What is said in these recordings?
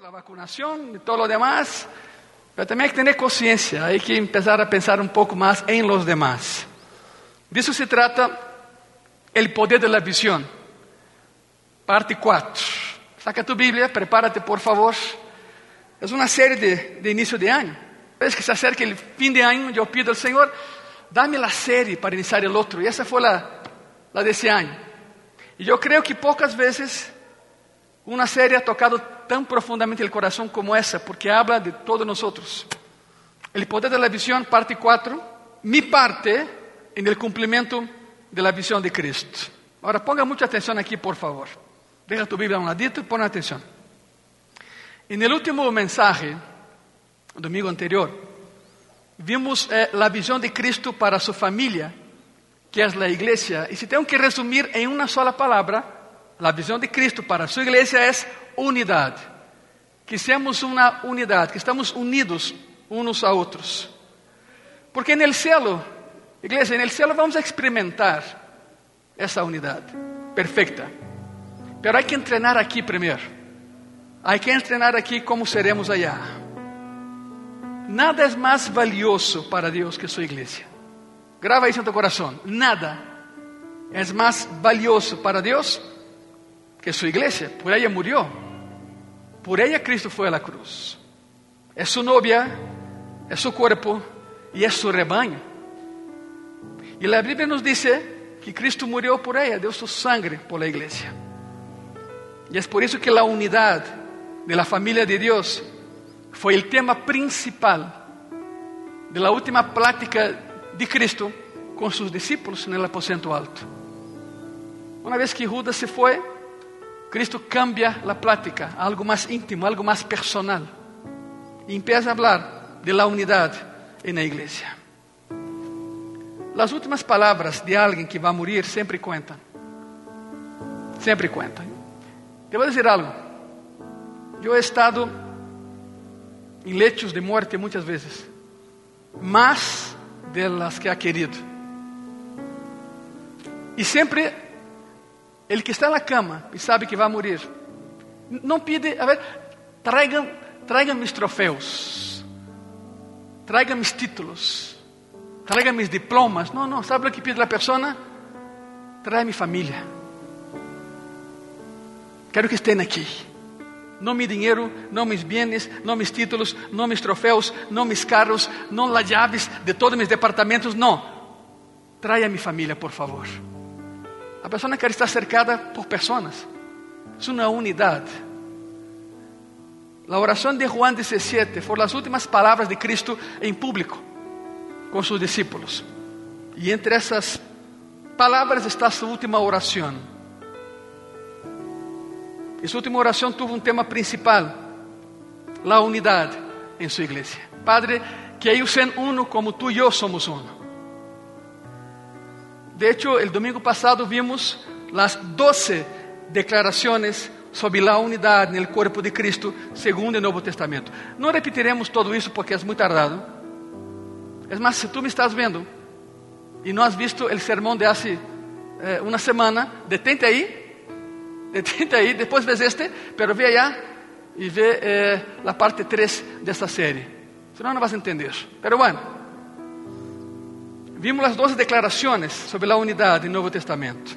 la vacunación y todo lo demás, pero también hay que tener conciencia, hay que empezar a pensar un poco más en los demás. De eso se trata el poder de la visión. Parte 4. Saca tu Biblia, prepárate por favor. Es una serie de, de inicio de año. Ves que se acerca el fin de año, yo pido al Señor, dame la serie para iniciar el otro. Y esa fue la, la de ese año. Y yo creo que pocas veces una serie ha tocado tan profundamente el corazón como esa, porque habla de todos nosotros. El poder de la visión, parte 4, mi parte en el cumplimiento de la visión de Cristo. Ahora ponga mucha atención aquí, por favor. Deja tu Biblia a un ladito y pon atención. En el último mensaje, domingo anterior, vimos eh, la visión de Cristo para su familia, que es la iglesia. Y si tengo que resumir en una sola palabra, la visión de Cristo para su iglesia es unidad. Que seamos una unidad, que estamos unidos unos a otros. Porque cielo, iglesia, en el cielo vamos experimentar esa unidad perfecta. Pero hay que entrenar aquí primero. Hay que entrenar aquí como seremos allá. Nada es más valioso para Dios que su iglesia. Graba eso en tu corazón. Nada es más valioso para Dios que su iglesia. Por ella murió. Por ella Cristo a la cruz. Es su novia, es su cuerpo y es su rebaño. Y la Biblia nos dice que Cristo murió por ella, dio su sangre por la iglesia. Y es por eso que la unidad de la familia de Dios fue el tema principal de la última plática de Cristo con sus discípulos el aposento alto. Una vez que Judas se fue, Cristo cambia la plática a algo más íntimo, algo más personal. Y empieza a hablar de la unidad en la iglesia. Las últimas palabras de alguien que va a morir siempre cuentan. Siempre cuentan. Te a decir algo. Yo he estado en lechos de muerte muchas veces. Más de las que ha querido. Y siempre el que está en la cama y sabe que va a morir, no pide, a traigan, traigan mis trofeos, traigan mis títulos, traigan mis diplomas. No, no, ¿sabe lo que pide la persona? Trae mi familia. Quero que estén aqui. Não meu dinheiro, não meus bienes, não meus títulos, não meus troféus, não meus carros, não as chaves de todos meus departamentos, não. Traia minha família, por favor. A pessoa quer estar cercada por pessoas. É uma unidade. A oração de Juan 17 foram as últimas palavras de Cristo em público com seus discípulos. E entre essas palavras está sua última oração. E sua última oração teve um tema principal: a unidade em sua igreja. Padre, que eles sejam uno como tu e eu somos uno. De hecho, el domingo pasado vimos las doce declaraciones sobre la unidad en el cuerpo de Cristo según el Nuevo Testamento. No repetiremos todo eso porque es muy tardado. Es más, si tú me estás viendo y no has visto el sermón de hace eh, una semana, detente ahí, detente ahí, después ves este, pero ve allá y ve eh, la parte 3 de esta serie. Si no, no vas a entender. Pero bueno. Vimos as 12 declarações sobre a unidade no Novo Testamento.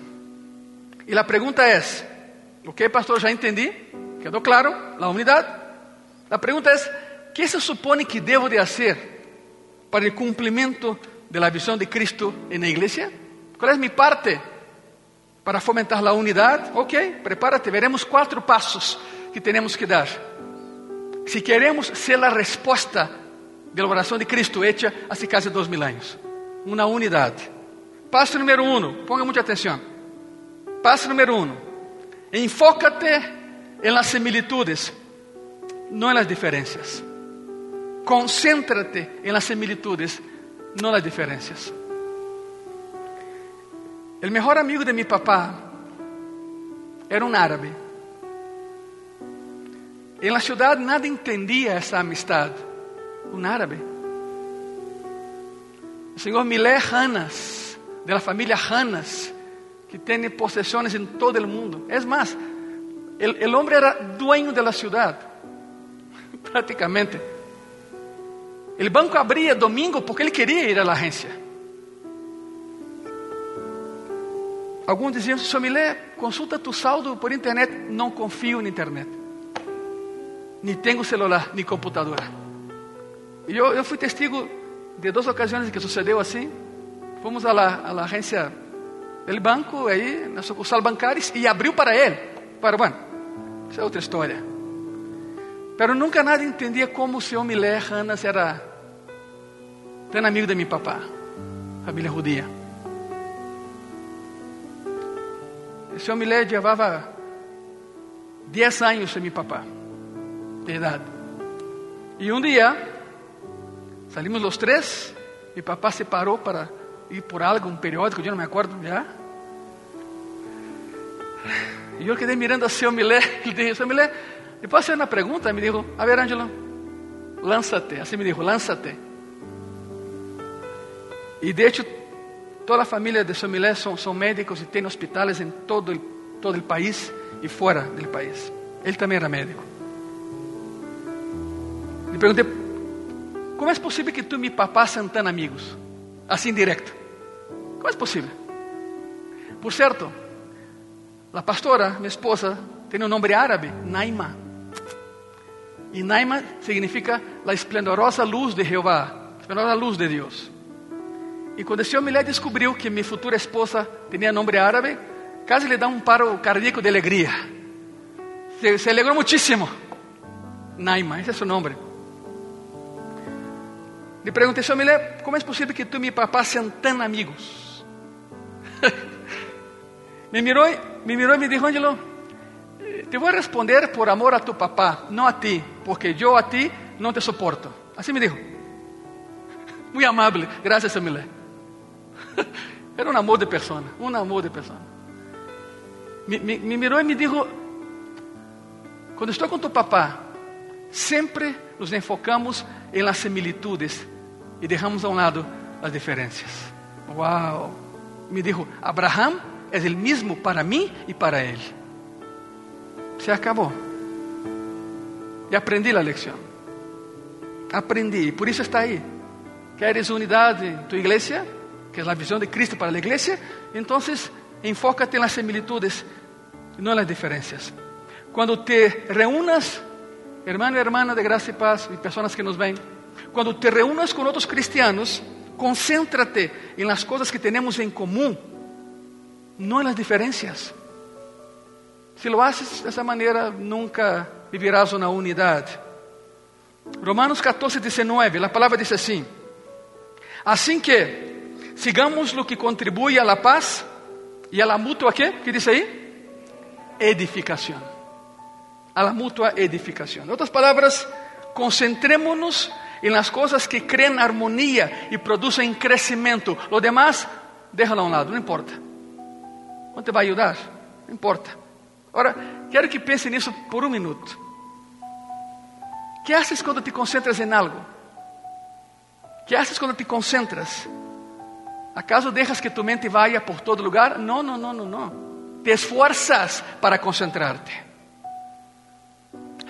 E a pergunta é: Ok, pastor, já entendi, quedou claro, a unidade. A pergunta é: que se supone que devo de fazer para o cumprimento da visão de Cristo na igreja? Qual é minha parte para fomentar a unidade? Ok, prepárate, veremos quatro passos que temos que dar. Se queremos ser a resposta da oração de Cristo hecha há quase dois mil anos uma unidade. Passo número um, ponga muita atenção. Passo número um, enfócate em las similitudes, não em las diferenças. Concéntrate em las similitudes, não las diferenças. O melhor amigo de mi papá era um árabe. Em la ciudad nada entendia essa amistade. Um árabe. O Senhor Milé Hanas, de la familia Hanas, que tem posesiones em todo o mundo. É mais, el, el hombre era dueño de la ciudad. prácticamente. El banco abría domingo porque ele queria ir à agência. Alguns diziam, senhor Milé, consulta tu saldo por internet. Não confio na internet. Nem tenho celular, nem computadora. E eu fui testigo de duas ocasiões que sucedeu assim. Fomos à, la, la agência do banco, aí, na sucursal bancária, e abriu para ele. Para, bueno, essa é outra história. Pero nunca nada entendia como o senhor Milé Hanas era tão amigo de meu papá, família judia. O senhor Milé levava 10 anos sem meu papá, de idade. E um dia, salimos os três, meu papá se parou para ir por algo, um periódico, eu não me acordo já. E eu quedei mirando a senhor Milé, ele disse, senhor Milé, depois hacer uma pergunta, me dijo, a ver Ángelo, lánzate, assim me dijo, lánzate. E de hecho, toda a família de Somilé são, são médicos e têm hospitais em todo o todo el país e fora do país. Ele também era médico. Le perguntei, como é possível que tu e meu papá sejam amigos? Assim direto. Como é possível? Por certo, a pastora, minha esposa, tem um nome árabe, Naima. E Naima significa a esplendorosa luz de Jeová, a esplendorosa luz de Deus. E quando esse homem descobriu que minha futura esposa tinha nome árabe, quase lhe dá um paro cardíaco de alegria. Se, se alegrou muitíssimo. Naima, esse é seu nome. Le perguntei, senhor Milé, como é possível que tu e papá sejam tão amigos? me mirou, me mirou e me disse, Angelo, te vou responder por amor a tu papá, não a ti, porque eu a ti não te suporto. Assim me dijo. Muito amável, graças a Milé. Era um amor de pessoa, um amor de pessoa. Me, me, me mirou e me disse: Quando estou com tu papá, sempre nos enfocamos em las similitudes e deixamos a um lado as diferenças. Uau! Me dijo: Abraham é o mesmo para mim e para ele. Se acabou. E aprendi a lição. Aprendi, por isso está aí. Queres unidade em tua igreja? Que é a visão de Cristo para a igreja? Então, enfócate nas similitudes e não nas diferenças. Quando te reúnas, hermano e hermana de graça e paz, e pessoas que nos veem, quando te reúnas com outros cristianos, concéntrate em las coisas que temos em comum, não nas diferenças. Se lo haces dessa maneira, nunca vivirás uma unidade. Romanos 14, 19, a palavra diz assim: Assim que sigamos o que contribui a la paz e a la mútua que, que diz aí? Edificação. A la mútua edificação. Em outras palavras, concentrémonos em las coisas que creem harmonia e produzem crescimento. Lo demás, déjalo a um lado, não importa. Não te vai ajudar, não importa. Ora, quero que pense nisso por um minuto. O que haces quando te concentras em algo? O que haces quando te concentras? ¿Acaso dejas que tu mente vaya por todo lugar? No, no, no, no, no. Te esfuerzas para concentrarte.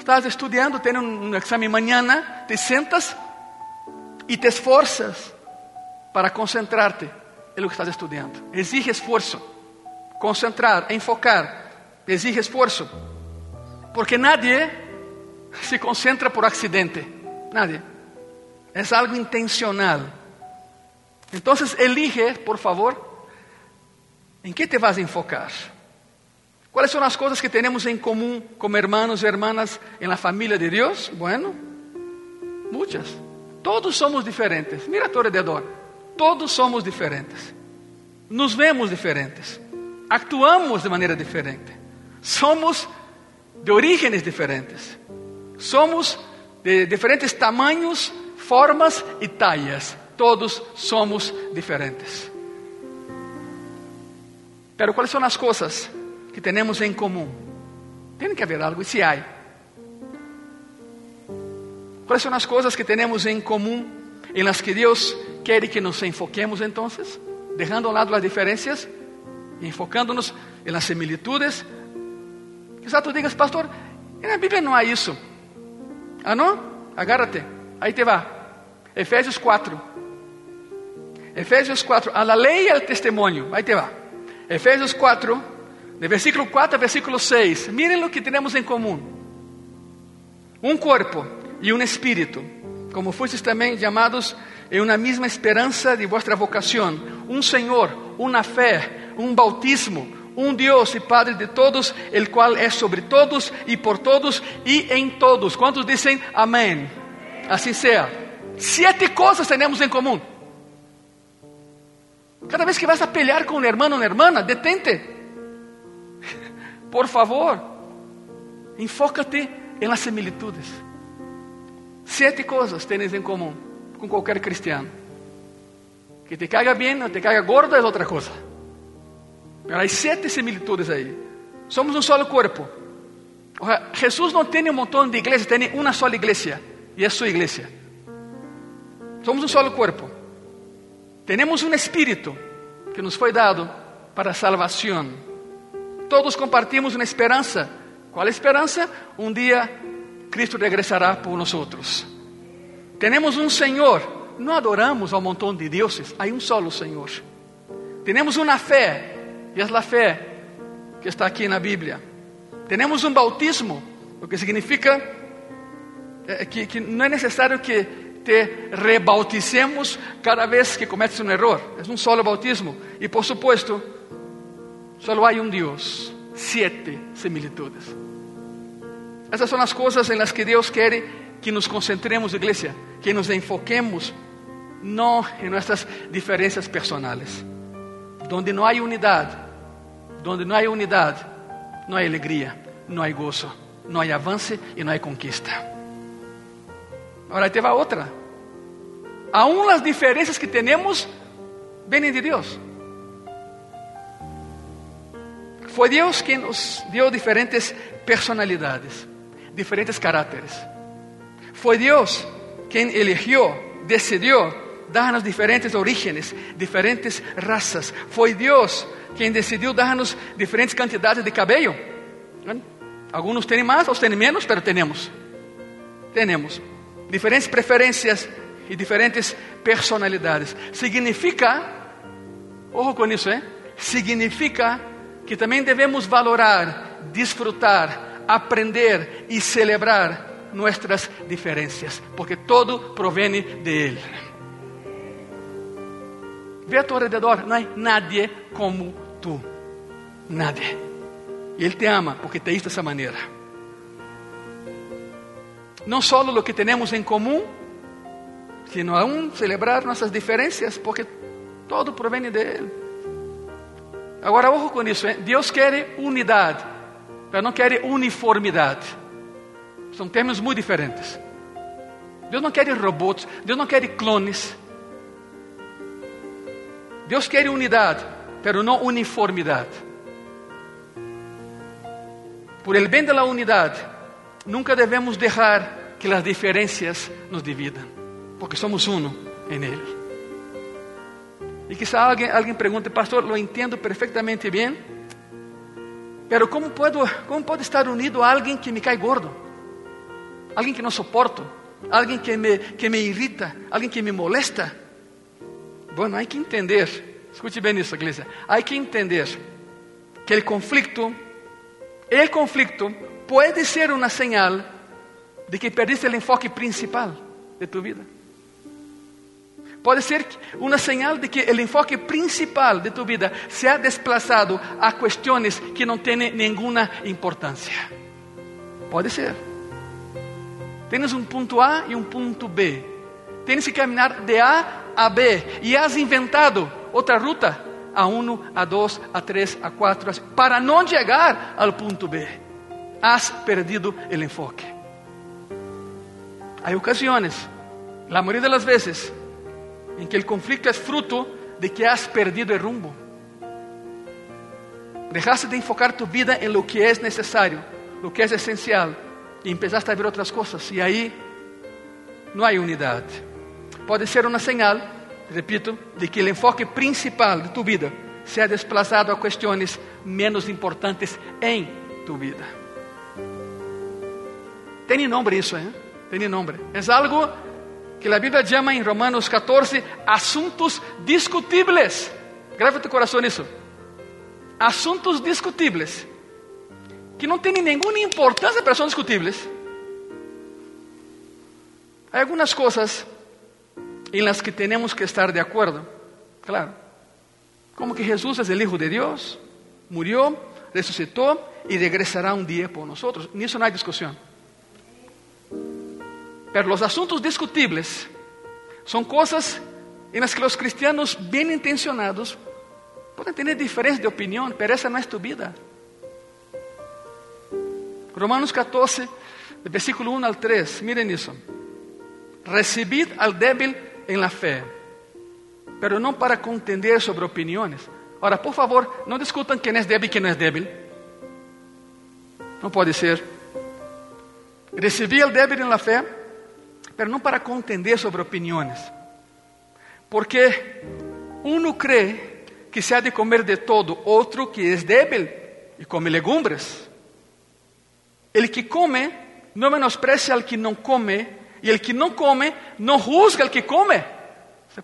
Estás estudiando, tens um, exame mañana, te sentas e te esforças para concentrarte lo que estás estudando. Exige esforço. Concentrar, enfocar, exige esforço. Porque nadie se concentra por accidente. Nadie. É algo intencional. Então, elige, por favor, em que te vas a enfocar. ¿Cuáles são as coisas que temos em comum como hermanos e hermanas em la família de Deus? Bueno, muitas. Todos somos diferentes. Mira a tu alrededor. Todos somos diferentes. Nos vemos diferentes. Actuamos de maneira diferente. Somos de orígenes diferentes. Somos de diferentes tamanhos, formas e talhas. Todos somos diferentes. Pero quais são as coisas que temos em comum? Tem que haver algo, e se há? Quais são as coisas que temos em comum em las que Deus quer que nos enfoquemos então, deixando a um lado as e enfocando-nos em las similitudes Quizá tu digas, pastor, na Bíblia não há isso. Ah, não? agárrate, ahí te va. Efesios 4. Efesios 4, a la ley y al testimonio, ahí te va. Efesios 4, de versículo 4 a versículo 6. Miren lo que tenemos en común. Un cuerpo y un espíritu, como fuisteis también llamados en una misma esperanza de vuestra vocación, un Señor, una fe, un bautismo, un Dios y Padre de todos, el cual es sobre todos y por todos y en todos. ¿Cuántos dicen amén? Así sea. Siete cosas tenemos en común. Cada vez que vas a pelear con un hermano o una hermana, detente. Por favor, enfócate en las similitudes. Siete cosas tienes en común con cualquier cristiano. Que te caiga bien o te caiga gordo es otra cosa. Pero hay siete similitudes ahí. Somos un solo cuerpo. O sea, Jesús no tiene un montón de iglesias, tiene una sola iglesia y es su iglesia. Somos un solo cuerpo. Tenemos un espíritu que nos fue dado para salvación. Todos compartimos una esperanza. ¿Cuál esperanza? Un día Cristo regresará por nosotros. Tenemos un Señor. No adoramos a un montón de dioses, hay un solo Señor. Tenemos una fe, y es la fe que está aquí en la Biblia. Tenemos un bautismo, lo que significa eh, que, que no es necesario que te rebauticemos cada vez que cometes un error. Es un solo bautismo. Y por supuesto, solo hay un Dios. Siete similitudes. Essas são as coisas em las que Deus quer que nos concentremos, igreja, que nos enfoquemos não em nossas diferenças personais. Donde não há unidade, donde não há unidade, não há alegria, não há gozo, não há avance e não há conquista. Agora te va outra. Aún as diferenças que temos vêm de Deus. Foi Deus quem nos deu diferentes personalidades, diferentes caracteres. Foi Deus quem eligió, decidiu dar-nos diferentes orígenes, diferentes razas. Foi Deus quem decidiu dar-nos diferentes quantidades de cabelo. Alguns têm mais, outros têm menos, mas temos. Temos diferentes preferências e diferentes personalidades. Significa, ojo com isso, hein? Significa que também devemos valorar, desfrutar, aprender e celebrar nossas diferenças, porque todo provém de Ele. Ve a tu alrededor, não há nadie como tu. Nadie. E Ele te ama porque te hizo dessa maneira. Não só o que temos em comum, sino aún celebrar nossas diferenças, porque todo provém de Ele. Agora, ojo com isso, hein? Deus quer unidade, mas não quer uniformidade. São termos muito diferentes. Deus não quer robôs, Deus não quer clones. Deus quer unidade, pero não uniformidade. Por el bem da unidade, nunca devemos deixar que as diferenças nos dividam, porque somos uno em Ele. E quizá alguém, alguém pergunte, pastor, lo entendo perfeitamente bem, pero como, puedo, como pode estar unido a alguém que me cai gordo? Alguém que não suporto? Alguém que me, que me irrita? Alguém que me molesta? Bueno, hay que entender, escute bem isso, igreja. Hay que entender que el conflicto, el conflicto puede ser una señal de que perdiste el enfoque principal de tu vida. Puede ser una señal de que el enfoque principal de tu vida se ha desplazado a cuestiones que no tienen ninguna importancia. Puede ser. Tienes un punto A y un punto B. Tienes que caminar de A a B e has inventado outra ruta A1, A2, A3, A4, para não chegar ao ponto B. Has perdido o enfoque. Há ocasiões, a maioria das vezes, em que o conflito é fruto de que has perdido o rumbo. Dejaste de enfocar tu vida em lo que é necessário, lo que é essencial, e empezaste a ver outras coisas, e aí não há unidade. Pode ser uma señal, repito, de que o enfoque principal de tu vida se ha desplazado a questões menos importantes em tu vida. Tem nome isso, hein? tiene nombre. Es algo que la Biblia llama en Romanos 14 asuntos discutibles. Grave tu corazón eso. Asuntos discutibles que não têm nenhuma importância, pero são discutíveis. Há algumas coisas em las que temos que estar de acordo, claro. Como que Jesus é o Hijo de Deus, murió, ressuscitou e regresará um dia por nós. Nisso não há discussão. Pero os assuntos discutíveis são coisas em las que os cristianos bem intencionados podem ter diferença de opinião, pero essa não é tu vida. Romanos 14, versículo 1 al 3, miren eso. Recibid al débil en la fe, pero no para contender sobre opiniones. Ahora, por favor, no discutan quién es débil y quién no es débil. No puede ser. Recibí al débil en la fe, pero no para contender sobre opiniones. Porque uno cree que se ha de comer de todo, otro que es débil y come legumbres. El que come no menosprecia al que no come, y el que no come no juzga al que come.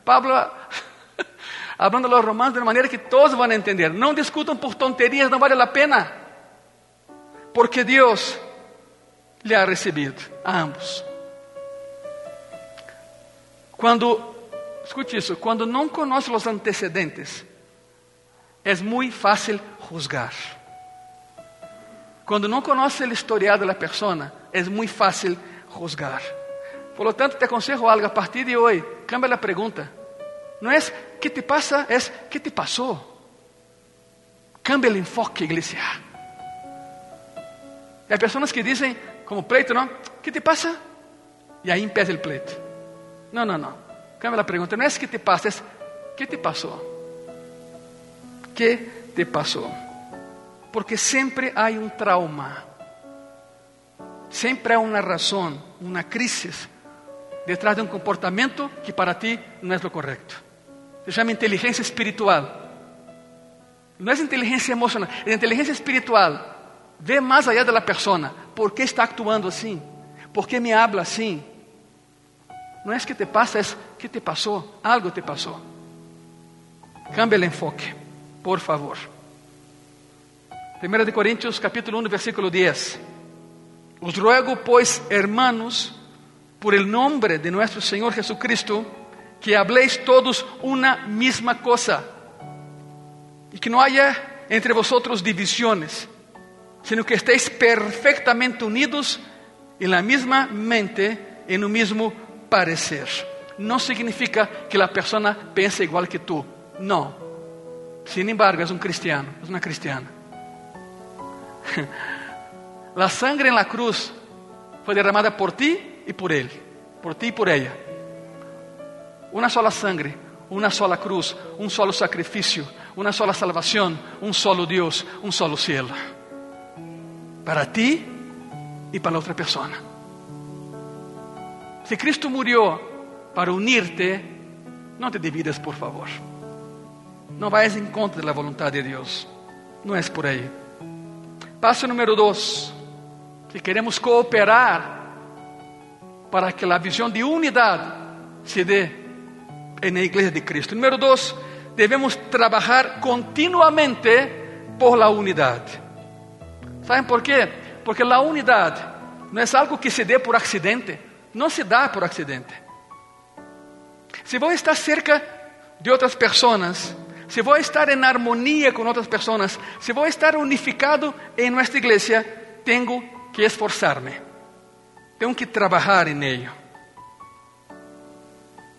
Pablo hablando a los romanos de una manera que todos van a entender. No discutan por tonterías, no vale la pena. Porque Dios le ha recibido a ambos. Cuando, escute eso, cuando no conoce los antecedentes, es muy fácil juzgar. Quando não conhece o historial da pessoa, é muito fácil juzgar. Por lo tanto, te aconselho algo a partir de hoje. Cambia a pergunta. Não é que te passa, é que te passou. Cambia o enfoque, igreja. Há pessoas que dizem, como pleito, não? Que te passa? E aí empieza o pleito. Não, não, não. Cambia a pergunta. Não é que te passa, é que te passou. Que te passou? Porque sempre há um trauma, sempre há uma razão, uma crise detrás de um comportamento que para ti não é o correto. Se chama inteligência espiritual. Não é inteligência emocional, é inteligência espiritual. Vê mais allá da pessoa. ¿Por que está actuando assim? ¿Por que me habla assim? Não é que te passa, é que te passou. Algo te passou. Cambia o enfoque, por favor. 1 de Coríntios capítulo 1, versículo 10. Os ruego, pues, hermanos, por el nombre de nuestro Señor Jesucristo, que habléis todos una misma cosa y que no haya entre vosotros divisiones, sino que estéis perfectamente unidos en la misma mente, en un mismo parecer. No significa que la persona piense igual que tú, no. Sin embargo, es un cristiano, es una cristiana. La sangre en la cruz fue derramada por ti y por él, por ti y por ella. Una sola sangre, una sola cruz, un solo sacrificio, una sola salvación, un solo Dios, un solo cielo. Para ti y para la otra persona. Si Cristo murió para unirte, no te dividas, por favor. No vayas en contra de la voluntad de Dios. No es por ahí. Passo número dois. Se queremos cooperar para que a visão de unidade se dê na igreja de Cristo. Número dois, devemos trabalhar continuamente por la unidade. ¿Saben por quê? Porque a unidade não é algo que se dê por acidente, não se dá por acidente. Se vou estar cerca de outras pessoas, se vou estar em harmonia com outras pessoas, se vou estar unificado em nossa igreja, tenho que esforçar-me, tenho que trabalhar em ello.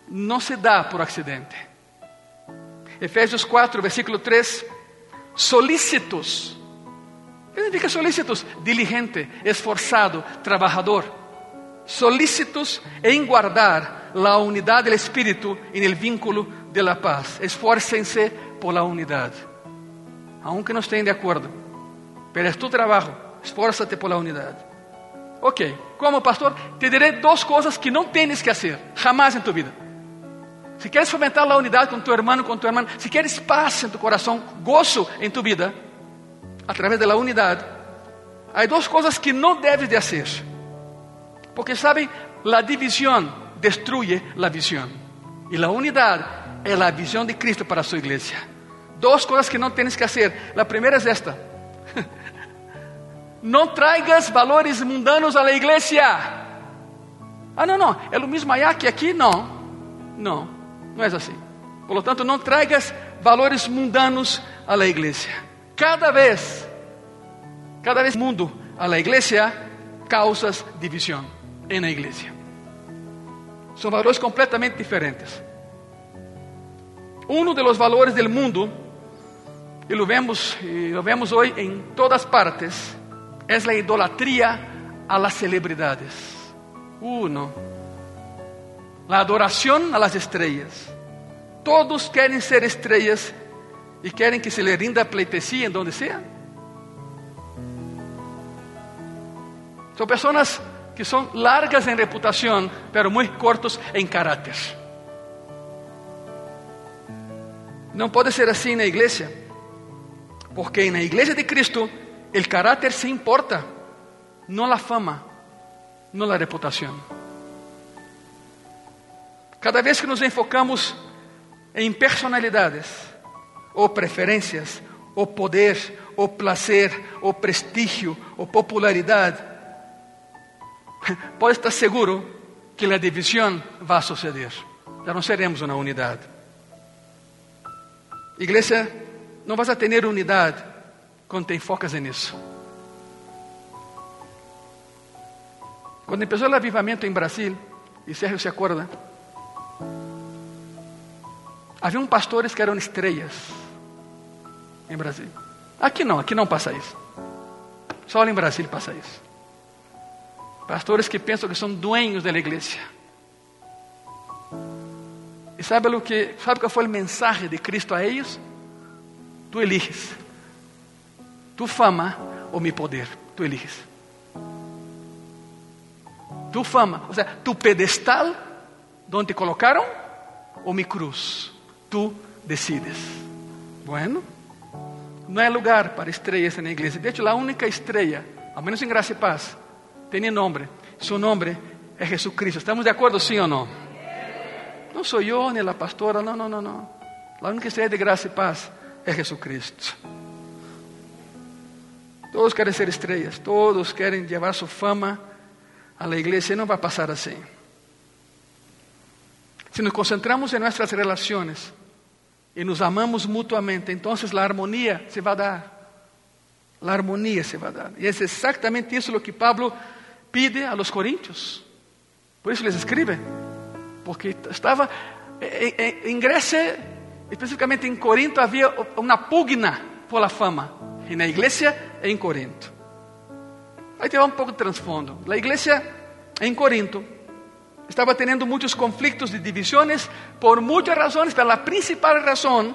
Não se dá por acidente. Efésios 4, versículo 3: solícitos. O que significa solícitos? Diligente, esforçado, trabalhador. Solícitos em guardar a unidade do Espírito em el vínculo de la paz. Esfuércense por la unidad. Aunque no estén de acuerdo. Pero es tu trabajo. Esfuérzate por la unidad. Ok, como pastor, te diré dos cosas que no tienes que hacer jamás en tu vida. Si quieres fomentar la unidad con tu hermano, con tu hermana, si quieres paz en tu corazón, gozo en tu vida, a través de la unidad, hay dos cosas que no debes de hacer. Porque saben, la división destruye la visión. Y la unidad es la visión de Cristo para su iglesia. Dos cosas que no tienes que hacer. La primera es esta. No traigas valores mundanos a la iglesia. Ah, no, no, es lo mismo allá que aquí. No, no, no es así. Por lo tanto, no traigas valores mundanos a la iglesia. Cada vez, cada vez mundo a la iglesia causas división en la iglesia. Son valores completamente diferentes. Uno de los valores del mundo, y lo vemos, y lo vemos hoy en todas partes, es la idolatría a las celebridades. Uno, la adoración a las estrellas. Todos quieren ser estrellas y quieren que se le rinda pleitesía en donde sea. Son personas que son largas en reputación, pero muy cortos en carácter. No puede ser así en la iglesia, porque en la iglesia de Cristo el carácter se importa, no la fama, no la reputación. Cada vez que nos enfocamos em personalidades, ou preferências, ou poder, ou placer, ou prestígio, ou popularidade, pode estar seguro que a divisão vai suceder. Já não seremos uma unidade. Igreja, não vas a ter unidade quando te enfocas nisso. Quando começou o avivamento em Brasil, e Sérgio se acorda, Haviam pastores que eram estrelas em Brasil. Aqui não, aqui não passa isso. Só em Brasil passa isso. Pastores que pensam que são dueños da igreja. E sabe o que, sabe qual foi a mensagem de Cristo a eles? Tu eliges. Tu fama ou mi poder, tu eliges. Tu fama, ou seja, tu pedestal, onde te colocaram, ou mi cruz tú decides. Bueno, no hay lugar para estrellas en la iglesia. De hecho, la única estrella, al menos en Gracia y Paz, tiene nombre. Su nombre es Jesucristo. ¿Estamos de acuerdo, sí o no? No soy yo ni la pastora, no, no, no, no. La única estrella de Gracia y Paz es Jesucristo. Todos quieren ser estrellas, todos quieren llevar su fama a la iglesia. No va a pasar así. Si nos concentramos en nuestras relaciones, y nos amamos mutuamente, entonces la armonía se va a dar. La armonía se va a dar. Y es exactamente eso lo que Pablo pide a los corintios. Por eso les escribe. Porque estaba en Grecia, específicamente en Corinto, había una pugna por la fama. En la iglesia en Corinto. Ahí te va un poco de trasfondo. La iglesia en Corinto estaba teniendo muchos conflictos y divisiones por muchas razones, pero la principal razón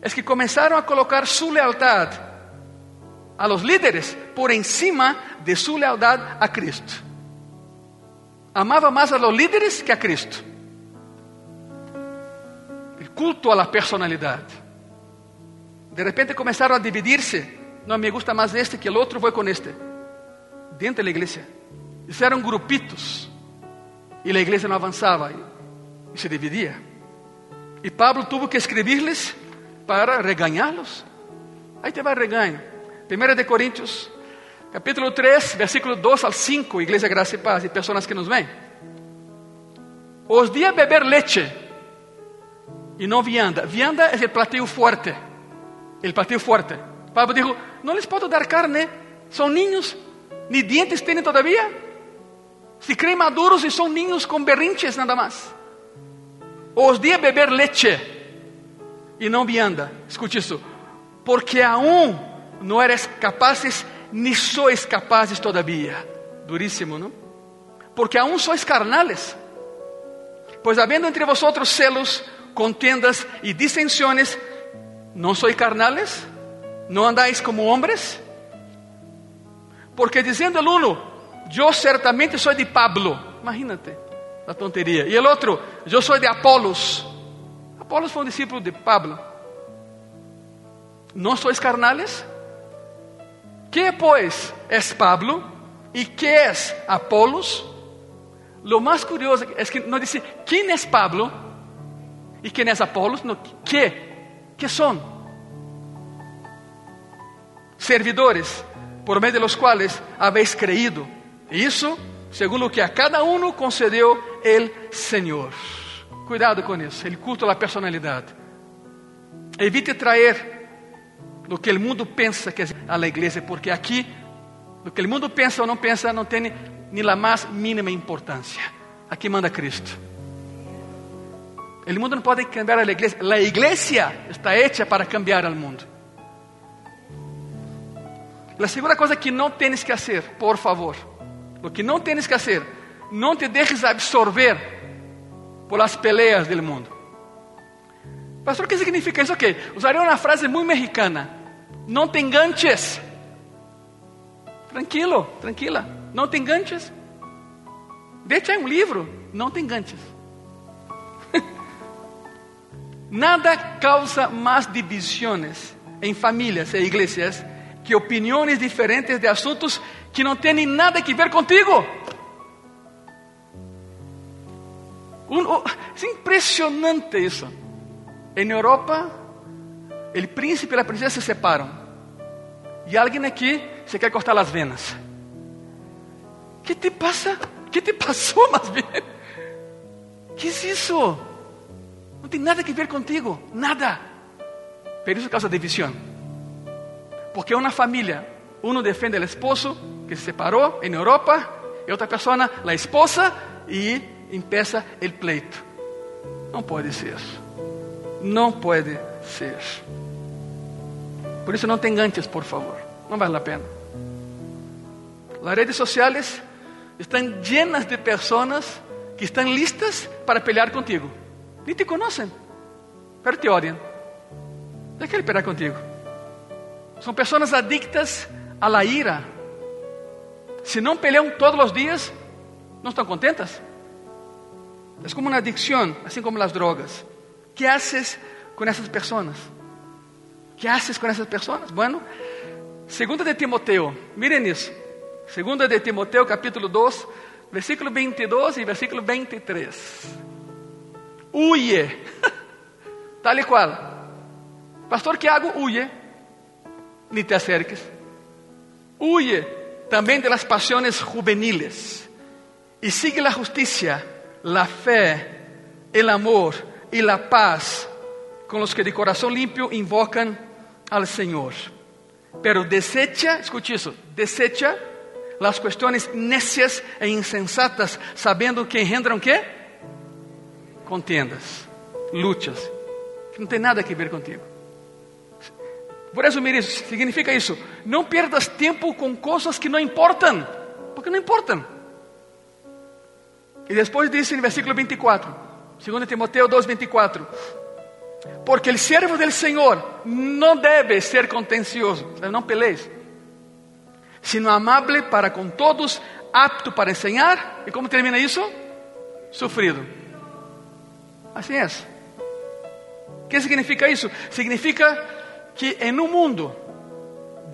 es que comenzaron a colocar su lealtad a los líderes por encima de su lealtad a Cristo. Amaba más a los líderes que a Cristo. El culto a la personalidad. De repente comenzaron a dividirse. No me gusta más este que el otro, voy con este. Dentro de la iglesia. Eram grupitos. E a igreja não avançava e, se dividia. E Pablo tuvo que escrever-lhes para regañá-los. Aí te vai reganho. 1 de Coríntios, capítulo 3, versículo 2 al 5, Igreja Graça e Paz, e pessoas que nos vêm. Os dias beber leite e não vianda. Vianda é o platillo forte. O platillo forte. Pablo dijo: Não les posso dar carne, são ninhos, ni dientes têm todavía. Se creem maduros e são ninhos com berrinches nada mais. Os de beber leite e não vianda. Escute isso. Porque aún não eres capazes, ni sois capazes todavía. Duríssimo, não? Porque aún sois carnales. Pois havendo entre vosotros celos, contiendas e disensiones, ¿no sois carnales? ¿No andáis como hombres? Porque dizendo el uno, yo certamente soy de Pablo. Imagínate la tontería. Y el otro, yo soy de Apolos. Apolos fue un discípulo de Pablo. ¿No sois carnales? ¿Qué pues es Pablo? ¿Y qué es Apolos? Lo más curioso es que no dice quién es Pablo y quién es Apolos, no, ¿qué? ¿Qué son? Servidores por medio de los cuales habéis creído. Y eso según lo que a cada uno concedió el Señor. Cuidado con eso, el culto a la personalidad. Evite traer lo que el mundo piensa que es a iglesia, porque aquí lo que el mundo piensa o no piensa no tiene ni la más mínima importancia. Aquí manda Cristo. El mundo no puede cambiar a la iglesia. La iglesia está hecha para cambiar al mundo. La segunda cosa que no tienes que hacer, por favor, lo que no tienes que hacer, no te dejes absorber por las peleas del mundo. Pastor, ¿qué significa eso? Que usaré una frase muy mexicana. No te enganches. Tranquilo, tranquila. No te enganches. De hecho, hay un libro. No te enganches. Nada causa más divisiones en familias e iglesias que opiniones diferentes de asuntos que não tem nada que ver contigo. Um, oh, é impressionante isso. Em Europa, o príncipe e a princesa se separam. E alguém aqui se quer cortar as venas. que te passa? que te passou, mais bem? que é isso? Não tem nada que ver contigo, nada. Por isso causa divisão. Porque uma família, um defende o esposo que se separó en Europa y otra persona, la esposa, y empieza el pleito. No puede ser. No puede ser. Por eso no te enganches, por favor. No vale la pena. Las redes sociales están llenas de personas que están listas para pelear contigo. Ni te conocen, pero te odian. No quieren pelear contigo. Son personas adictas a la ira, se não peleam todos os dias, não estão contentas. É como uma adicção, assim como as drogas. que haces com essas pessoas? Que haces com essas pessoas? Bueno, segunda de Timoteo, miren isso. Segunda de Timoteo, capítulo 2, versículo 22 e versículo 23. Huye, tal e qual. Pastor, que hago? Huye, ni te acerques. Huye también de las pasiones juveniles y sigue la justicia, la fe, el amor y la paz con los que de corazón limpio invocan al Señor. Pero desecha, escuche eso, desecha las cuestiones necias e insensatas, sabiendo que engendran qué? Contiendas, luchas, que no tiene nada que ver contigo. Por isso, mire, significa isso. Não perdas tempo com coisas que não importam, porque não importam. E depois diz no versículo 24, 2 Timoteo 2, 24: Porque o servo del Senhor não deve ser contencioso, não pelees, sino amable para com todos, apto para enseñar. E como termina isso? Sufrido. Assim é. O que significa isso? Significa que em um mundo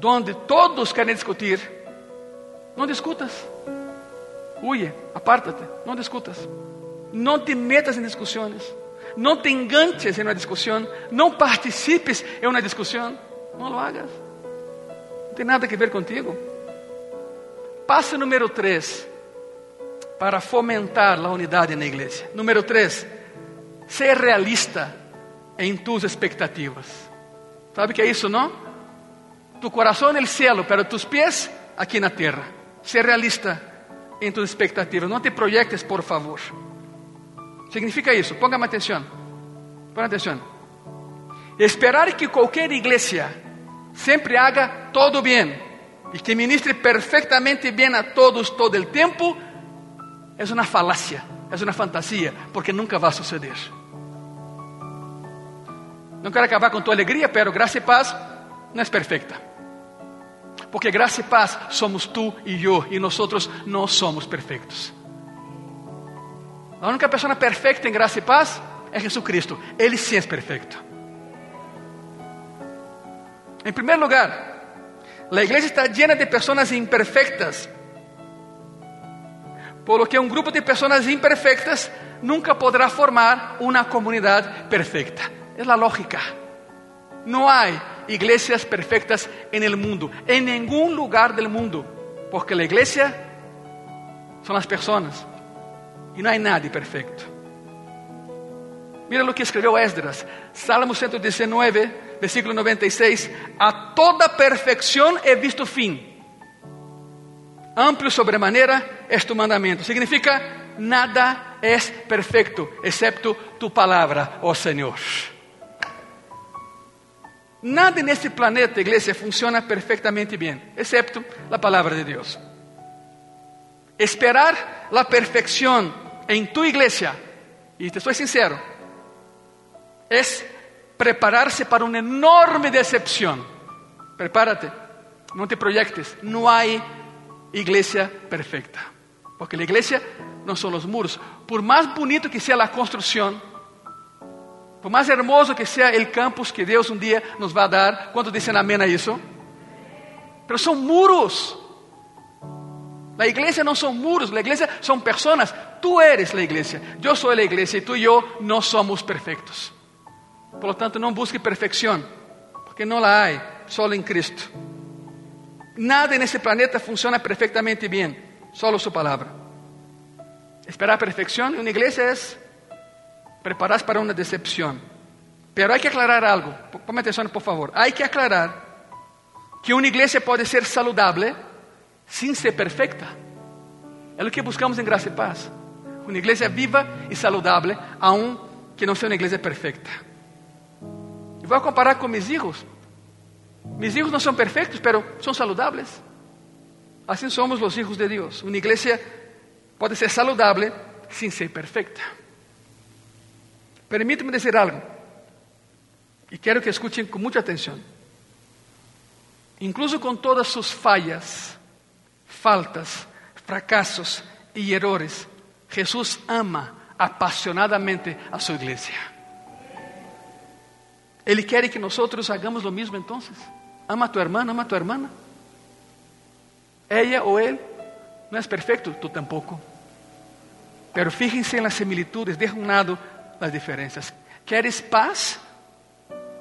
onde todos querem discutir, não discutas. Huye, apártate, não discutas. Não te metas em discussões. Não te enganches em uma discussão. Não participes em uma discussão. Não lo hagas. Não tem nada a ver contigo. Passo número 3 para fomentar a unidade na igreja. Número 3, ser realista em tus expectativas. ¿Sabe qué es eso, no? Tu en el cielo, pero tus pies aquí en la tierra. Ser realista en tus expectativas. No te proyectes, por favor. Significa eso. Póngame atención. Ponga atención. Esperar que cualquier iglesia siempre haga todo bien y que ministre perfectamente bien a todos todo el tiempo es una falacia, es una fantasía, porque nunca va a suceder. Não quero acabar com tua alegria, pero graça e paz não é perfeita. Porque graça e paz somos tu e eu, e nós não somos perfeitos. A única pessoa perfeita em graça e paz é Jesus Cristo. Ele sim é perfeito. Em primeiro lugar, a igreja está llena de pessoas imperfeitas Por lo que um grupo de pessoas imperfectas nunca poderá formar uma comunidade perfecta. É a lógica. Não há igrejas perfectas en el mundo, en ningún lugar del mundo, porque la iglesia son las personas y no hay nadie perfecto. Mira lo que escribió Esdras, Salmo 119, versículo 96, a toda perfección he visto fin. Amplio sobremanera es tu mandamiento. Significa, nada es perfecto, excepto tu palabra, oh Señor. Nada nesse planeta, igreja, funciona perfeitamente bem, exceto a palavra de Deus. Esperar a perfeição em tu igreja, e te sou sincero, é preparar-se para uma enorme decepção. Prepárate, não te proyectes, não há igreja perfeita, porque a igreja não são os muros. Por mais bonito que seja a construção, por mais hermoso que seja o campus que Deus um dia nos vai dar, quantos dizem amém a isso? Pero são muros. A igreja não são muros, a igreja são pessoas. Tu eres a igreja, eu sou a igreja e tu e eu não somos perfeitos. Por lo tanto, não busque perfeição, porque não la há, só em Cristo. Nada nesse planeta funciona perfeitamente bem, só Sua palavra. Esperar perfeição em uma igreja é preparas para uma decepção. Pero hay que aclarar algo. Ponme atenção, por favor. Hay que aclarar que uma igreja pode ser saludable sin ser perfecta. É o que buscamos em Graça e Paz. Uma igreja viva e saudável, aun que não seja uma igreja perfeita. E vou comparar com meus filhos. Mis hijos não são perfeitos, pero são saludables. Assim somos os hijos de Deus. Uma igreja pode ser saudável sin ser perfeita. Permíteme dizer algo, e quero que escutem com muita atenção. Incluso com todas suas falhas, faltas, fracassos e errores, Jesus ama apasionadamente a sua igreja. Ele quer que nós hagamos o mesmo então. Ama a tu irmã, ama a tua irmã. Ella ou ele não é perfeito, tu tampouco. Pero fíjense nas similitudes, de um lado las diferencias. ¿Quieres paz?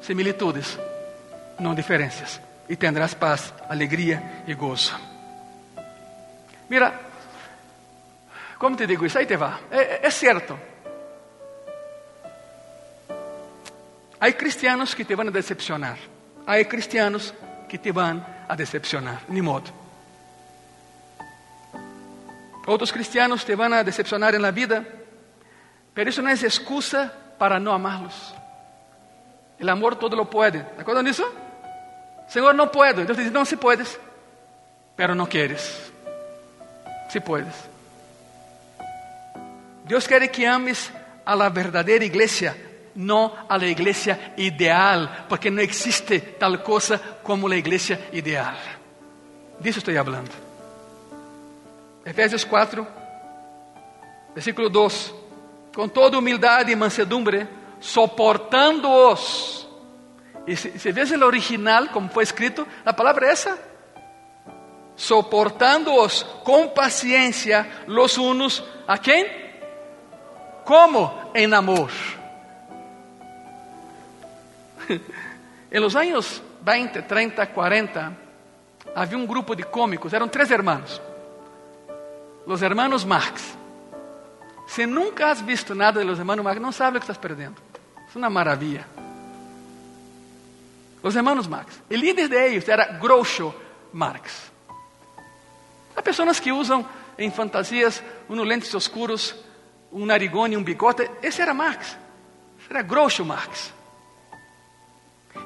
Similitudes, no diferencias. Y tendrás paz, alegría y gozo. Mira, ¿cómo te digo eso? Ahí te va. Es, cierto. Hay cristianos que te van a decepcionar. Hay cristianos que te van a decepcionar. Ni modo. Otros cristianos te van a decepcionar en la vida Pero isso não é excusa para não amá-los. O amor todo lo puede. ¿De acuerdo nisso? Senhor, não puedo. Deus diz: Não, se puedes, pero não queres. Se puedes. Deus quer que ames a la verdadeira igreja, não a la igreja ideal, porque não existe tal coisa como a igreja ideal. Disso estou falando. Efésios 4, versículo 2 com toda humildade e mansedumbre, soportando-os. E se, se vês o original, como foi escrito, a palavra é essa. Soportando-os com paciência, los unos a quem? Como? Em amor. em los anos 20, 30, 40, havia um grupo de cômicos, eram três irmãos. Os irmãos Marx. Se nunca has visto nada de los hermanos Marx, não sabe o que estás perdendo. É uma maravilha. Os hermanos Marx. O líder de ellos era Groucho Marx. Há pessoas que usam em fantasias uns lentes oscuros, um narigone, um bigote. Esse era Marx. Esse era Groucho Marx.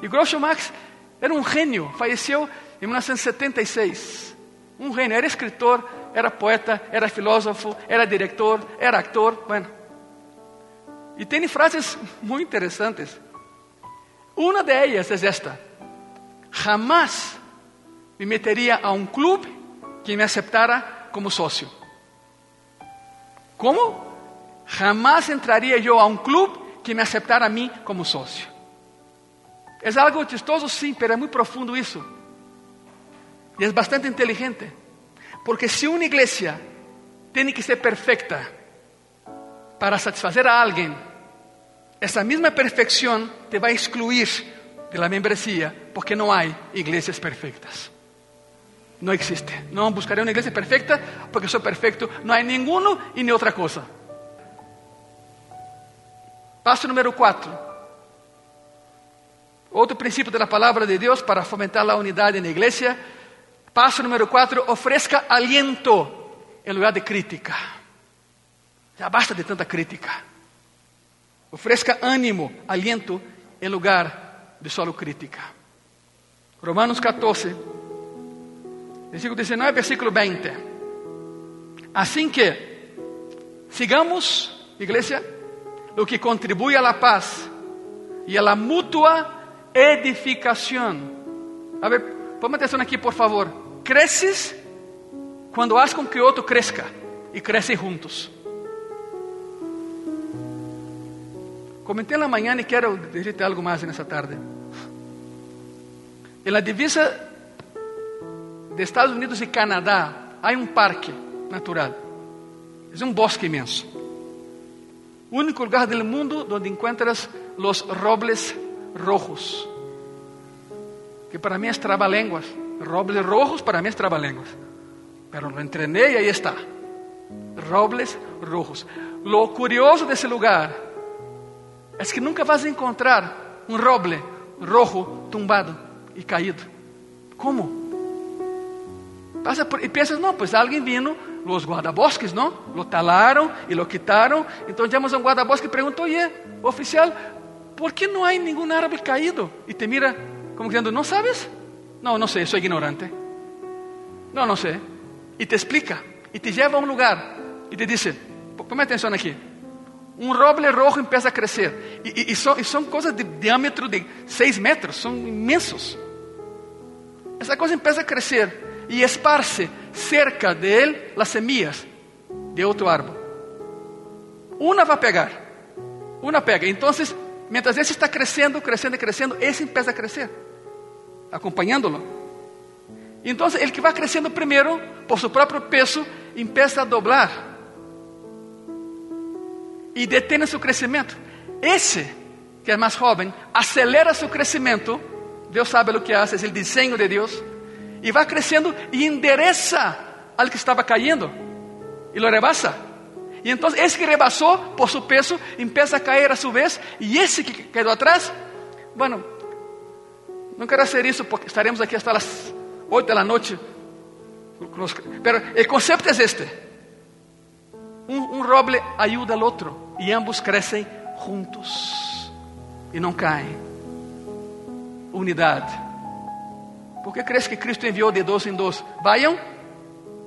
E Groucho Marx era um gênio. Faleceu em 1976. Um gênio. Era escritor, era poeta, era filósofo, era diretor, era actor, bueno. E tem frases muito interessantes. Uma delas é esta: Jamás me meteria a um clube que me aceptara como sócio. Como? Jamás entraria eu a um clube que me aceptara a mim como sócio. É algo chistoso, sim, mas é muito profundo isso. E é bastante inteligente. Porque se uma igreja tiene que ser perfecta para satisfacer a alguien, esa misma perfección te va a excluir de la membresía porque no hay iglesias perfectas. No existe. No buscaré una iglesia perfecta porque soy perfecto. No hay ninguno y ni otra cosa. Paso número cuatro. Outro princípio da palavra de Deus para fomentar a unidade na igreja. Passo número 4, ofereça aliento em lugar de crítica. Já basta de tanta crítica. Ofereça ânimo, aliento em lugar de solo crítica. Romanos 14, versículo 19, versículo 20. Assim que sigamos, igreja, o que contribui a la paz e a la mutua edificação. A ver, põe atenção aqui, por favor. Cresces quando haz com que outro cresça e crescem juntos. Comentei na manhã e quero dizer algo mais nessa tarde. Em la divisa de Estados Unidos e Canadá, há um parque natural. É um bosque imenso. O único lugar do mundo onde encontras os robles rojos. Que para mí es trabalenguas. Robles rojos para mí es trabalenguas. Pero lo entrené y ahí está. Robles rojos. Lo curioso de ese lugar es que nunca vas encontrar un roble rojo tumbado y caído. ¿Cómo? Pasa por, y piensas, no, pues alguien vino, los guardabosques, ¿no? Lo talaron y lo quitaron. Entonces llamamos a guardabosque y preguntó, oye, oficial, ¿por qué no hay ningún árbol caído? Y te mira como diciendo, ¿no sabes? No, no sé, soy ignorante. No, no sé. Y te explica, y te lleva a un lugar, y te dice, ponme atención aquí, un roble rojo empieza a crecer, y, y, son, y son, cosas de diámetro de 6 metros, son inmensos. Esa cosa empieza a crecer y esparce cerca de él las semillas de otro árbol. Una va a pegar, una pega. Entonces Mientras esse está crescendo, crescendo e crescendo, esse empieza a crescer, acompanhándolo. Então, ele que vai crescendo primeiro, por seu próprio peso, empieza a doblar e detém seu crescimento. Esse, que é mais jovem, acelera seu crescimento. Deus sabe o que faz, é o desenho de Deus. E vai crescendo e endereça ao que estava caindo e lo rebasa. Y entonces ese que rebasó por su peso empieza a caer a su vez y ese que quedó atrás, bueno, no quiero hacer eso porque estaremos aquí hasta las 8 de la noche. Pero el concepto es este. Un, un roble ayuda al otro y ambos crecen juntos y no caen. Unidad. ¿Por qué crees que Cristo envió de dos en dos? Vayan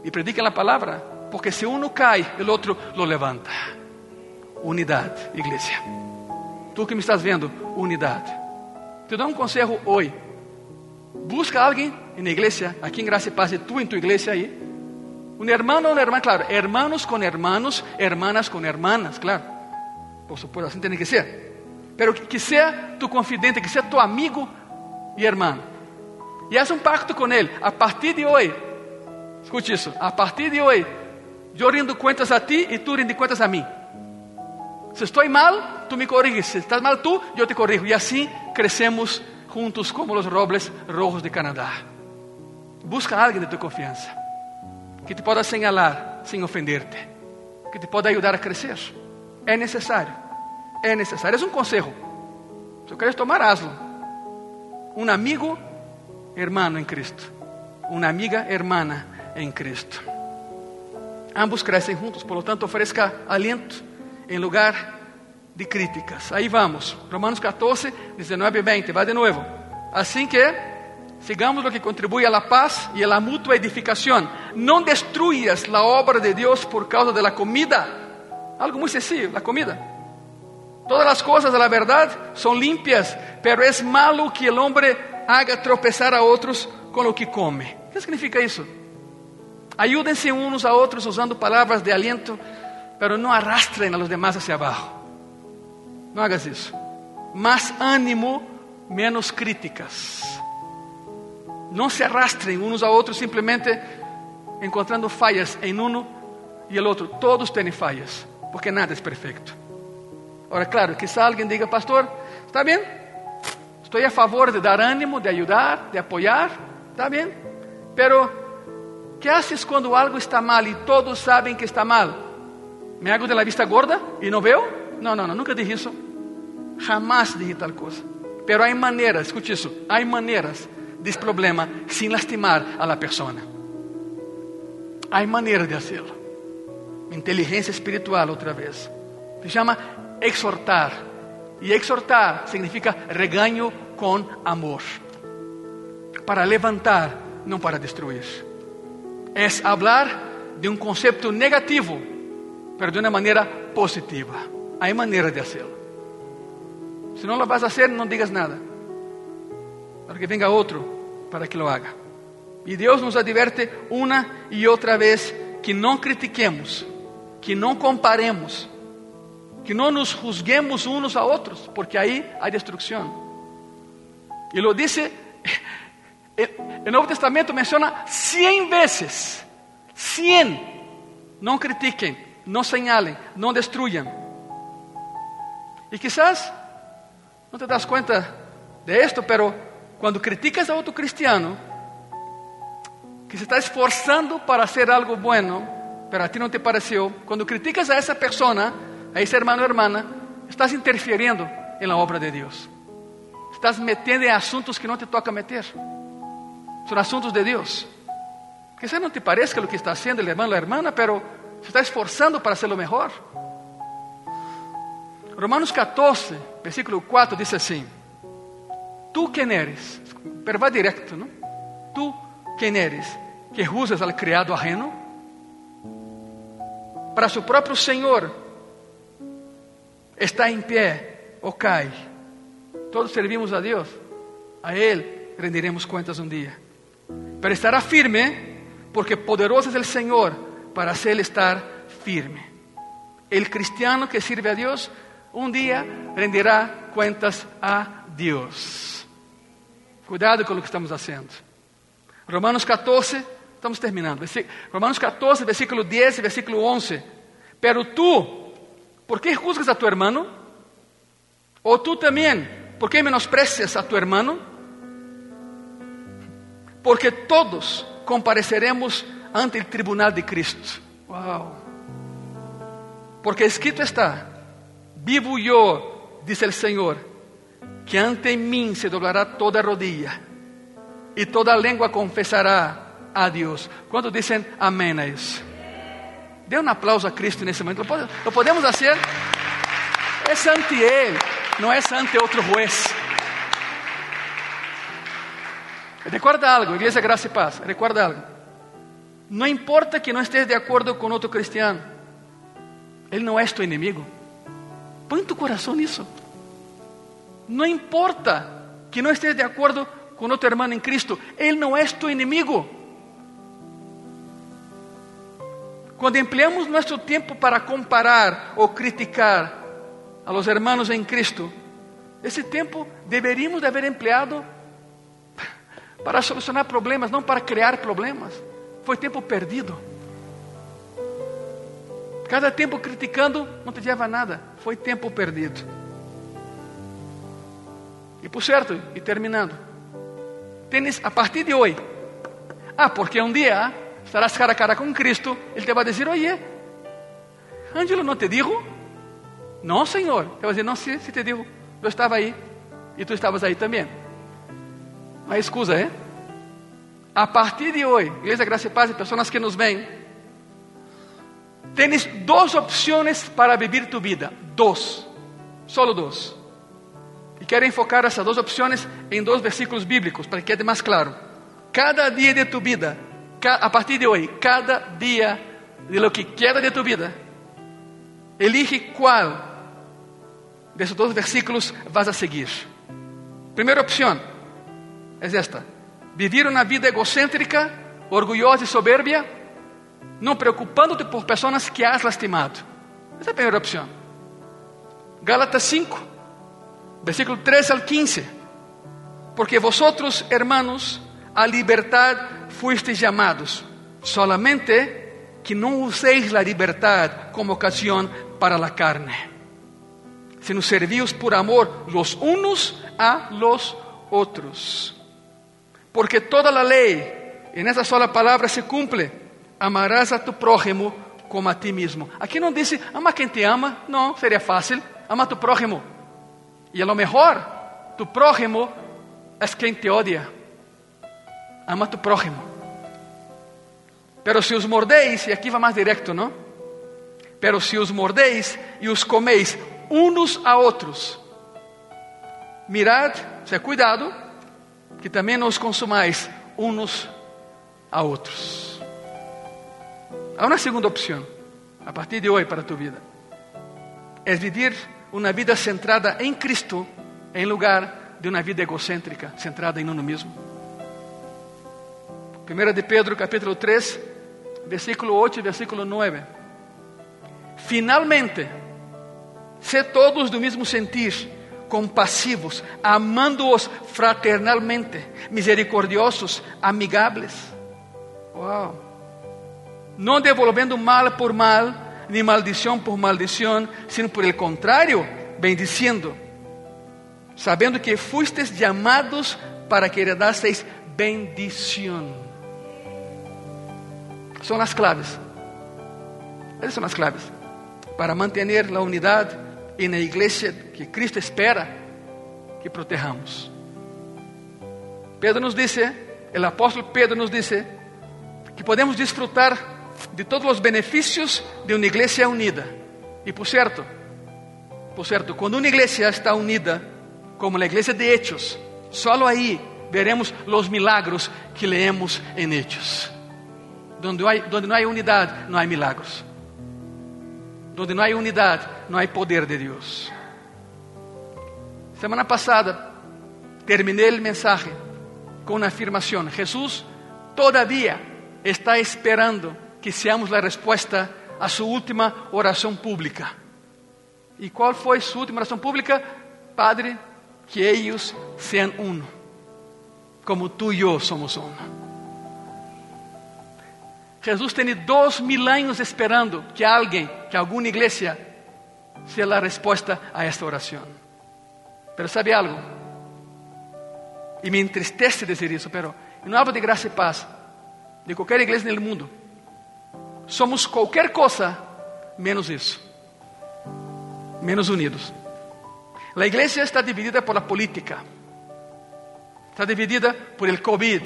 y prediquen la palabra. Porque se uno cai, o outro lo levanta. Unidade, igreja. Tu que me estás vendo, unidade. Te dou um conselho hoje. Busca alguém na igreja, aqui em Graça e Paz, e tu em tua igreja aí. Um irmão ou uma irmã, claro. Hermanos com hermanos, hermanas com hermanas, claro. Por supuesto, assim tem que ser. Pero que, seja tu confidente, que seja tu amigo e irmão. E haz um pacto com ele. A partir de hoje, escute isso. A partir de hoje, eu rindo contas a ti e tu rindo contas a mim. Se estou mal, tu me corriges. Se estás mal tu, eu te corrijo. E assim crescemos juntos como os robles rojos de Canadá. Busca alguém de tua confiança que te possa señalar sem ofenderte, que te possa ajudar a crescer. É necessário. É necessário. É um conselho. Se queres tomar, hazlo. Um amigo, hermano em Cristo. Uma amiga, hermana em Cristo. Ambos crescem juntos, por lo tanto, oferezca aliento em lugar de críticas. Aí vamos, Romanos 14, 19 e 20, vai de novo. Assim que sigamos o que contribui a la paz e a la mutua edificação. Não destruyas a obra de Deus por causa de la comida. Algo muito sencillo, la comida. Todas as coisas da verdade são limpias, pero é malo que o homem haga tropezar a outros com o que come. O que significa isso? Ayúdense unos a otros usando palabras de aliento, pero no arrastren a los demás hacia abajo. No hagas eso. Más ánimo, menos críticas. No se arrastren unos a otros simplemente encontrando fallas en uno y el otro, todos tienen fallas, porque nada es perfecto. Ahora, claro, quizá alguien diga, pastor, está bien, estoy a favor de dar ánimo, de ayudar, de apoyar, está bien, pero ¿qué haces cuando algo está mal y todos saben que está mal? ¿Me hago de la vista gorda y no veo? No, no, no, nunca dije eso. Jamás dije tal cosa. Pero hay maneras, escuche eso, hay maneras de este problema sin lastimar a la persona. Hay maneras de hacerlo. Inteligencia espiritual otra vez. Se llama exhortar. Y exhortar significa regaño con amor. Para levantar, no para destruir. Es hablar de un concepto negativo, pero de una manera positiva. Hay maneras de hacerlo. Si no lo vas a hacer, no digas nada. Para que venga otro para que lo haga. Y Dios nos advierte una y otra vez que no critiquemos, que no comparemos, que no nos juzguemos unos a otros, porque ahí hay destrucción. Y lo dice, el Nuevo Testamento menciona cien veces, cien, no critiquen, no señalen, no destruyan. Y quizás no te das cuenta de esto, pero cuando criticas a otro cristiano, que se está esforzando para hacer algo bueno, pero a ti no te pareció, cuando criticas a esa persona, a ese hermano o hermana, estás interfiriendo en la obra de Dios. Estás metiendo en asuntos que no te toca meter. Son asuntos de Dios. Quizás no te parezca lo que está haciendo el hermano o la hermana, pero se está esforzando para hacerlo mejor. Romanos 14, versículo 4 dice así, tú quién eres, pero va directo, ¿no? Tú quién eres, que juzgas al criado ajeno, para su propio Señor, está en pie o cae. Todos servimos a Dios, a Él rendiremos cuentas un día. Pero estará firme porque poderoso es el Señor para hacerle estar firme. El cristiano que sirve a Dios un día rendirá cuentas a Dios. Cuidado con lo que estamos haciendo. Romanos 14, estamos terminando. Romanos 14, versículo 10 y versículo 11. Pero tú, ¿por qué juzgas a tu hermano? O tú también, ¿por qué menosprecias a tu hermano? Porque todos compareceremos ante el tribunal de Cristo. Wow. Porque escrito está, Vivo yo, dice el Señor, que ante mí se doblará toda rodilla y toda lengua confesará a Dios. ¿Cuántos dicen amén a eso? Dê un aplauso a Cristo en ese momento. ¿Lo podemos hacer? Es ante Él, no es ante otro juez. Recuerda algo, Iglesia Gracia y Paz, recuerda algo. No importa que no estés de acuerdo con otro cristiano, Él no es tu enemigo. Põe tu coração nisso. Não importa que não esteja de acordo com outro irmão em Cristo, Ele não é tu inimigo. Quando empleamos nosso tempo para comparar ou criticar a los hermanos em Cristo, esse tempo deveríamos de haver empleado para solucionar problemas, não para criar problemas. Foi tempo perdido. Cada tempo criticando não te leva a nada. Foi tempo perdido. E por certo, e terminando, tens a partir de hoje. Ah, porque um dia estarás cara a cara com Cristo, Ele te vai dizer: Oye, Ângelo não te digo? Não, Senhor. Ele vai dizer: Não, se, te digo, eu estava aí e tu estavas aí também. É excusa, é? A partir de hoje, Igreja Graça e Paz e pessoas que nos veem, Tienes dos opciones para vivir tu vida. Dos. Solo dos. Y quiero enfocar esas dos opciones en dos versículos bíblicos para que quede más claro. Cada día de tu vida, a partir de hoy, cada día de lo que queda de tu vida, elige cuál de esos dos versículos vas a seguir. Primera opción es esta. Vivir una vida egocéntrica, orgullosa y soberbia não preocupando-te por pessoas que has lastimado. Essa é a primeira opção. Gálatas 5, versículo 13 al 15. Porque vosotros, hermanos, a libertad fuisteis llamados, solamente que no uséis la libertad como ocasión para la carne, sino servíos por amor los unos a los otros. Porque toda la ley en esa sola palabra se cumple. Amarás a tu prójimo como a ti mismo. Aquí no dice, ama a quien te ama. No, sería fácil. Ama tu prójimo. Y a lo mejor, tu prójimo es quien te odia. Ama a tu prójimo. Pero si os mordéis, y aquí va más directo, ¿no? Pero si os mordéis y os coméis unos a otros, mirad, o sea, cuidado, que también os consumáis unos a otros. Há uma segunda opção, a partir de hoje, para tu vida. É viver uma vida centrada em Cristo, em lugar de uma vida egocêntrica, centrada em uno mesmo. 1 de Pedro, capítulo 3, versículo 8 e versículo 9. Finalmente, se todos do mesmo sentir, compassivos, amando-os fraternalmente, misericordiosos, amigáveis. Uau! Não devolvendo mal por mal, nem maldição por maldição, sino por el contrário, bendiciendo, sabendo que fustes chamados para que heredasseis bendição. São as claves. Essas são as claves para manter a unidade na igreja que Cristo espera que protejamos. Pedro nos disse, o apóstolo Pedro nos disse, que podemos desfrutar de todos os benefícios de uma igreja unida. E por certo, por certo, quando uma igreja está unida, como a igreja de Hechos, solo aí veremos os milagros que leemos em Hechos. Donde, donde não há unidade, não há milagros. Donde não há unidade, não há poder de Deus. Semana passada, terminei o mensagem com uma afirmação: Jesus todavia está esperando que seamos a resposta a sua última oração pública. E qual foi sua última oração pública? Padre, que eles sejam uno, como tu e eu somos uno. Jesus tem dois mil anos esperando que alguém, que alguma igreja, seja a resposta a esta oração. Pero sabe algo? E me entristece dizer isso, pero não hablo de graça e paz de qualquer igreja no mundo. Somos qualquer coisa menos isso. Menos unidos. A igreja está dividida por la política. Está dividida por el COVID.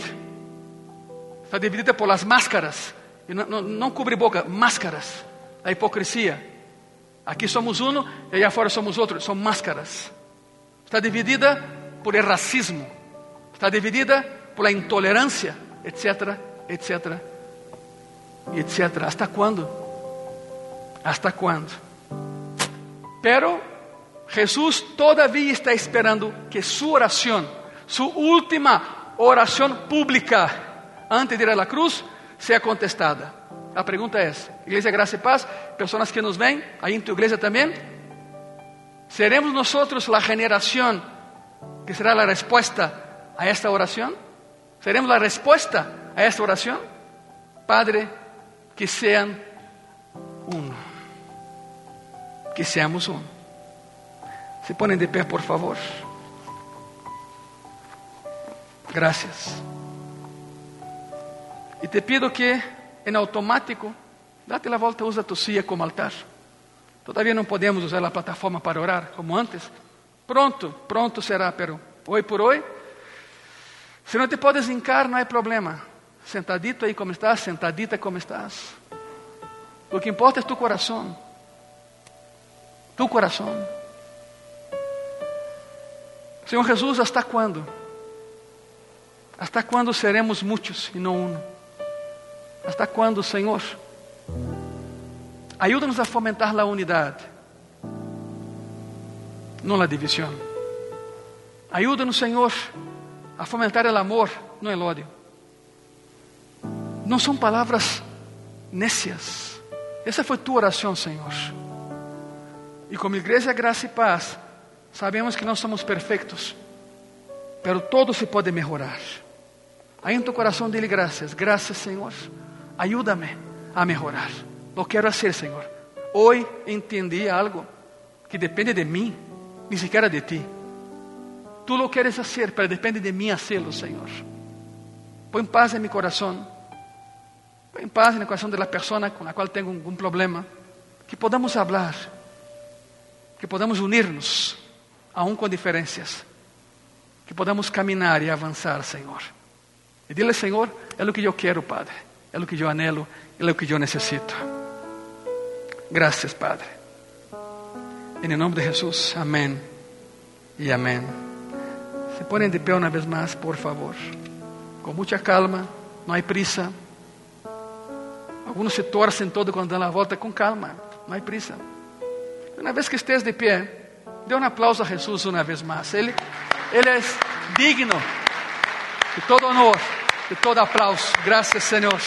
Está dividida por las máscaras e não, não, não cobre boca, máscaras da hipocrisia. Aqui somos um e allá fora somos outro, são máscaras. Está dividida por el racismo, está dividida por la intolerância, etc, etc, etc. ¿Hasta quando? ¿Hasta quando? Pero Jesus todavía está esperando que sua oração, sua última oração pública, antes de ir a la cruz, seja contestada. A pergunta é: Igreja Graça e Paz, pessoas que nos vêm, aí em tua igreja também, seremos nós a geração que será a resposta a esta oração? Seremos a resposta a esta oração? Padre, que sejam um. Que seamos um. Se ponem de pé, por favor. Gracias. E te pido que, em automático, date a volta, usa tu silla como altar. Todavía não podemos usar a plataforma para orar como antes. Pronto, pronto será, pero hoje por hoje. Se não te podes hincar, não há problema. Sentadito aí como estás, sentadita como estás. O que importa é tu coração. Tu coração. Senhor Jesus, ¿hasta quando? ¿Hasta quando seremos muitos e não um? ¿Hasta quando, Senhor? Ajuda-nos a fomentar a unidade, não a divisão. Ajuda-nos, Senhor, a fomentar o amor, não o ódio. Não são palavras nécias. Essa foi tua oração, Senhor. E como igreja graça e paz, sabemos que não somos perfeitos, pero todo se pode melhorar. Aí em tu coração dele graças, graças, Senhor. Ayúdame a mejorar. Lo quiero hacer, Señor. Hoy entendí algo que depende de mí, ni siquiera de ti. Tú lo quieres hacer, pero depende de mí hacerlo, Señor. Pon paz en mi corazón. Pon paz en el corazón de la persona con la cual tengo algún problema. Que podamos hablar. Que podamos unirnos, aún con diferencias. Que podamos caminar y avanzar, Señor. Y dile, Señor, es lo que yo quiero, Padre. Es lo que yo anhelo, es lo que yo necesito. Gracias, Padre. En el nombre de Jesús, amén y amén. Se ponen de pie una vez más, por favor. Con mucha calma, no hay prisa. Algunos se torcen todo cuando dan la volta con calma, no hay prisa. Una vez que estés de pie, dê un aplauso a Jesús una vez más. Él, él es digno de todo honor, de todo aplauso. Gracias, Señor.